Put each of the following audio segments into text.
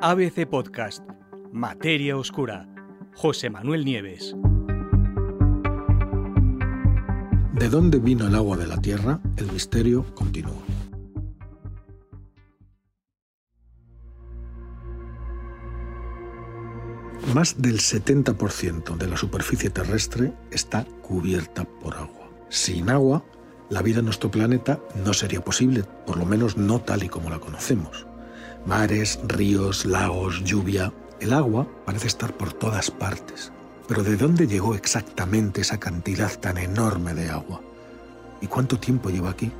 ABC Podcast, Materia Oscura, José Manuel Nieves. ¿De dónde vino el agua de la Tierra? El misterio continúa. Más del 70% de la superficie terrestre está cubierta por agua. Sin agua, la vida en nuestro planeta no sería posible, por lo menos no tal y como la conocemos. Mares, ríos, lagos, lluvia. El agua parece estar por todas partes. Pero ¿de dónde llegó exactamente esa cantidad tan enorme de agua? ¿Y cuánto tiempo lleva aquí?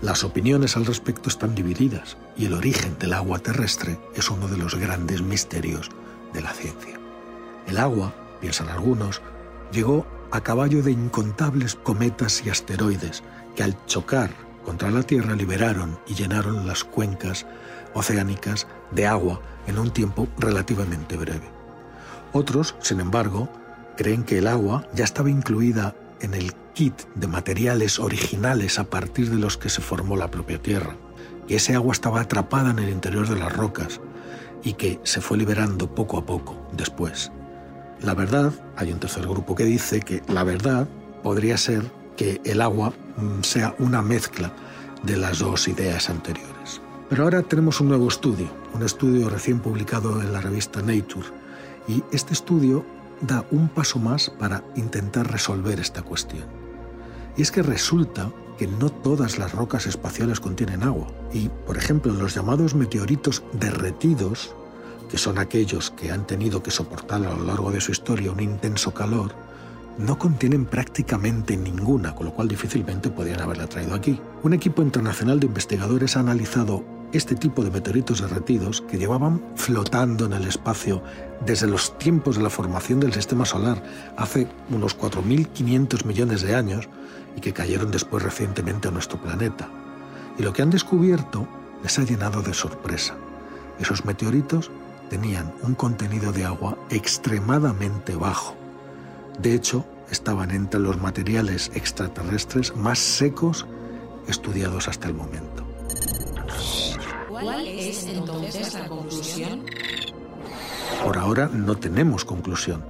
Las opiniones al respecto están divididas y el origen del agua terrestre es uno de los grandes misterios de la ciencia. El agua, piensan algunos, llegó a caballo de incontables cometas y asteroides que al chocar contra la Tierra liberaron y llenaron las cuencas oceánicas de agua en un tiempo relativamente breve. Otros, sin embargo, creen que el agua ya estaba incluida en el kit de materiales originales a partir de los que se formó la propia Tierra, que ese agua estaba atrapada en el interior de las rocas y que se fue liberando poco a poco después. La verdad, hay un tercer grupo que dice que la verdad podría ser que el agua mm, sea una mezcla de las dos ideas anteriores. Pero ahora tenemos un nuevo estudio, un estudio recién publicado en la revista Nature, y este estudio da un paso más para intentar resolver esta cuestión. Y es que resulta que no todas las rocas espaciales contienen agua, y por ejemplo los llamados meteoritos derretidos, que son aquellos que han tenido que soportar a lo largo de su historia un intenso calor, no contienen prácticamente ninguna, con lo cual difícilmente podrían haberla traído aquí. Un equipo internacional de investigadores ha analizado este tipo de meteoritos derretidos que llevaban flotando en el espacio desde los tiempos de la formación del sistema solar hace unos 4.500 millones de años y que cayeron después recientemente a nuestro planeta. Y lo que han descubierto les ha llenado de sorpresa. Esos meteoritos tenían un contenido de agua extremadamente bajo. De hecho, estaban entre los materiales extraterrestres más secos estudiados hasta el momento. ¿Cuál es entonces la conclusión? Por ahora no tenemos conclusión,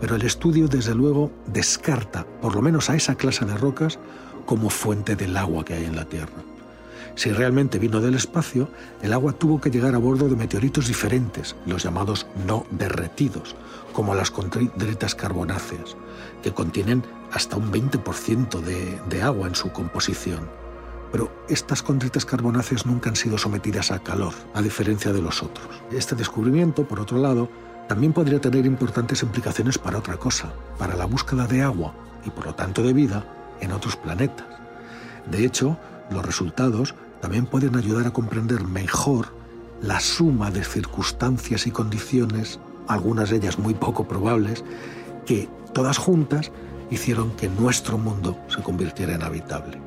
pero el estudio desde luego descarta por lo menos a esa clase de rocas como fuente del agua que hay en la Tierra. Si realmente vino del espacio, el agua tuvo que llegar a bordo de meteoritos diferentes, los llamados no derretidos, como las condritas carbonáceas, que contienen hasta un 20% de, de agua en su composición pero estas condritas carbonáceas nunca han sido sometidas a calor, a diferencia de los otros. Este descubrimiento, por otro lado, también podría tener importantes implicaciones para otra cosa, para la búsqueda de agua y por lo tanto de vida en otros planetas. De hecho, los resultados también pueden ayudar a comprender mejor la suma de circunstancias y condiciones, algunas de ellas muy poco probables, que todas juntas hicieron que nuestro mundo se convirtiera en habitable.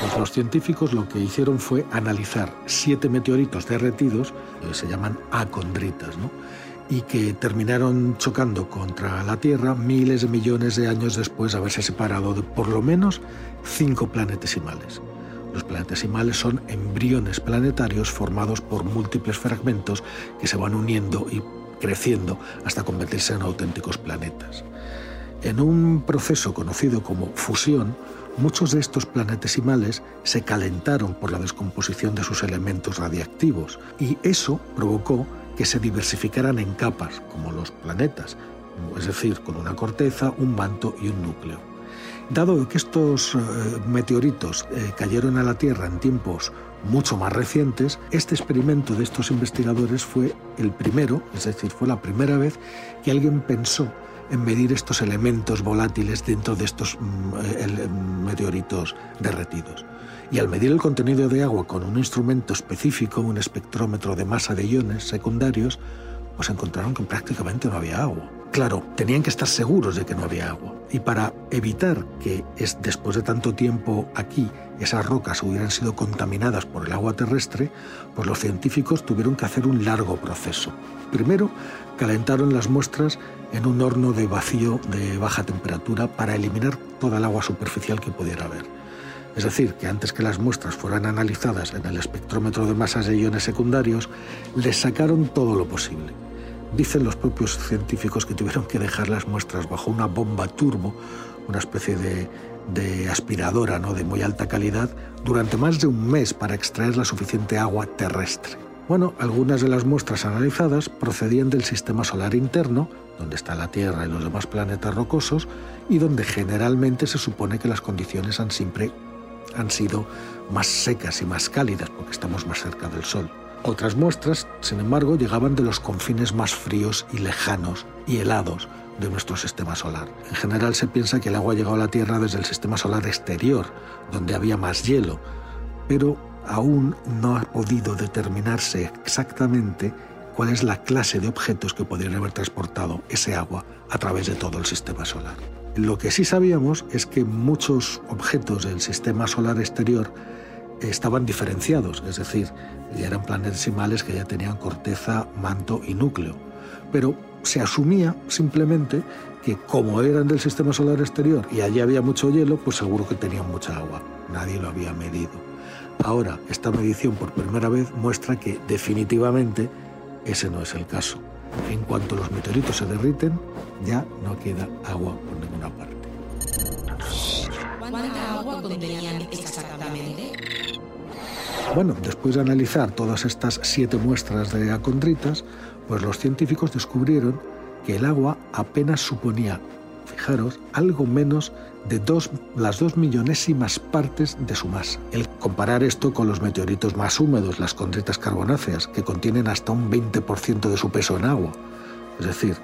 Pues los científicos lo que hicieron fue analizar siete meteoritos derretidos, que se llaman acondritas, ¿no? y que terminaron chocando contra la Tierra miles de millones de años después de haberse separado de por lo menos cinco planetesimales. Los planetesimales son embriones planetarios formados por múltiples fragmentos que se van uniendo y creciendo hasta convertirse en auténticos planetas. En un proceso conocido como fusión, muchos de estos planetesimales se calentaron por la descomposición de sus elementos radiactivos y eso provocó que se diversificaran en capas, como los planetas, es decir, con una corteza, un manto y un núcleo. Dado que estos eh, meteoritos eh, cayeron a la Tierra en tiempos mucho más recientes, este experimento de estos investigadores fue el primero, es decir, fue la primera vez que alguien pensó en medir estos elementos volátiles dentro de estos mm, eh, meteoritos derretidos. Y al medir el contenido de agua con un instrumento específico, un espectrómetro de masa de iones secundarios, pues encontraron que prácticamente no había agua. Claro, tenían que estar seguros de que no había agua. Y para evitar que es, después de tanto tiempo aquí esas rocas hubieran sido contaminadas por el agua terrestre, pues los científicos tuvieron que hacer un largo proceso. Primero, calentaron las muestras en un horno de vacío de baja temperatura para eliminar toda el agua superficial que pudiera haber. Es decir, que antes que las muestras fueran analizadas en el espectrómetro de masas de iones secundarios, les sacaron todo lo posible. Dicen los propios científicos que tuvieron que dejar las muestras bajo una bomba turbo, una especie de, aspiradora ¿no? de muy alta calidad, durante más de un mes para extraer la suficiente agua terrestre. Bueno, algunas de las muestras analizadas procedían del sistema solar interno, donde está la Tierra y los demás planetas rocosos, y donde generalmente se supone que las condiciones han siempre han sido más secas y más cálidas porque estamos más cerca del Sol. Otras muestras, sin embargo, llegaban de los confines más fríos y lejanos y helados de nuestro sistema solar. En general se piensa que el agua llegado a la Tierra desde el sistema solar exterior, donde había más hielo, pero aún no ha podido determinarse exactamente cuál es la clase de objetos que podrían haber transportado ese agua a través de todo el sistema solar. Lo que sí sabíamos es que muchos objetos del sistema solar exterior estaban diferenciados, es decir, ya eran planetesimales que ya tenían corteza, manto y núcleo. Pero se asumía simplemente que como eran del sistema solar exterior y allí había mucho hielo, pues seguro que tenían mucha agua. Nadie lo había medido. Ahora, esta medición por primera vez muestra que definitivamente ese no es el caso. En cuanto los meteoritos se derriten, ya no queda agua por ninguna parte. ¿Cuánta agua contenían exactamente? Bueno, después de analizar todas estas siete muestras de acondritas, pues los científicos descubrieron que el agua apenas suponía, fijaros, algo menos de dos, las dos millonésimas partes de su masa. El comparar esto con los meteoritos más húmedos, las condritas carbonáceas, que contienen hasta un 20% de su peso en agua, es decir,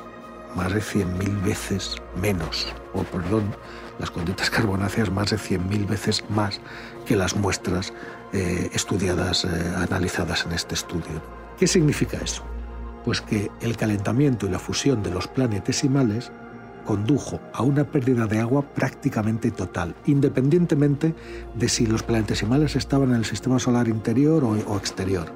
más de 100.000 veces menos, o perdón, las condritas carbonáceas más de 100.000 veces más que las muestras eh, estudiadas, eh, analizadas en este estudio. ¿Qué significa eso? Pues que el calentamiento y la fusión de los planetesimales condujo a una pérdida de agua prácticamente total, independientemente de si los planetesimales estaban en el sistema solar interior o, exterior,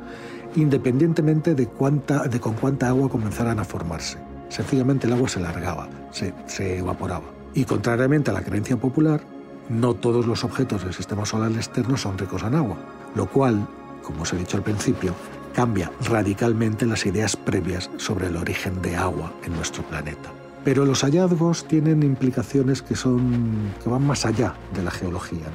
independientemente de, cuánta, de con cuánta agua comenzaran a formarse. Sencillamente el agua se largaba, se, evaporaba. Y contrariamente a la creencia popular, no todos los objetos del sistema solar externo son ricos en agua, lo cual, como os he dicho al principio, cambia radicalmente las ideas previas sobre el origen de agua en nuestro planeta. Pero los hallazgos tienen implicaciones que, son, que van más allá de la geología.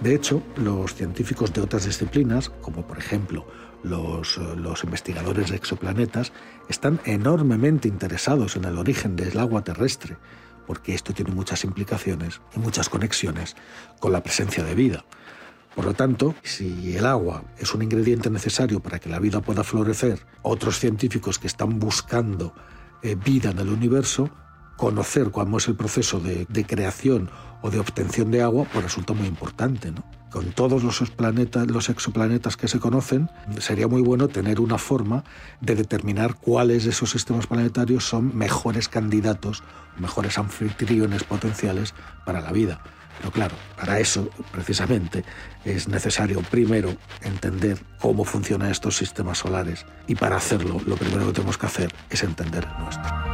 De hecho, los científicos de otras disciplinas, como por ejemplo los, los, investigadores de exoplanetas, están enormemente interesados en el origen del agua terrestre, porque esto tiene muchas implicaciones y muchas conexiones con la presencia de vida. Por lo tanto, si el agua es un ingrediente necesario para que la vida pueda florecer, otros científicos que están buscando eh, vida en el universo, conocer cómo es el proceso de, creación o de obtención de agua, pues resulta muy importante. Con todos los, los exoplanetas que se conocen, sería muy bueno tener una forma de determinar cuáles de esos sistemas planetarios son mejores candidatos, mejores anfitriones potenciales para la vida. Pero claro, para eso precisamente es necesario primero entender cómo funcionan estos sistemas solares y para hacerlo lo primero que tenemos que hacer es entender el nuestro.